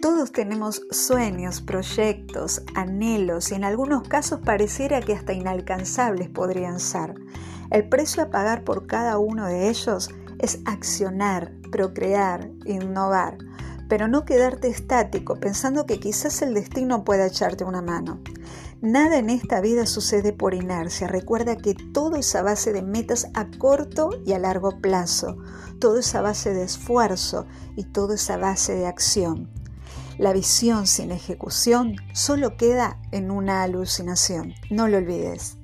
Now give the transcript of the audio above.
Todos tenemos sueños, proyectos, anhelos y en algunos casos pareciera que hasta inalcanzables podrían ser. El precio a pagar por cada uno de ellos es accionar, procrear, innovar, pero no quedarte estático pensando que quizás el destino pueda echarte una mano. Nada en esta vida sucede por inercia. Recuerda que todo es a base de metas a corto y a largo plazo. Todo es a base de esfuerzo y todo es a base de acción. La visión sin ejecución solo queda en una alucinación. No lo olvides.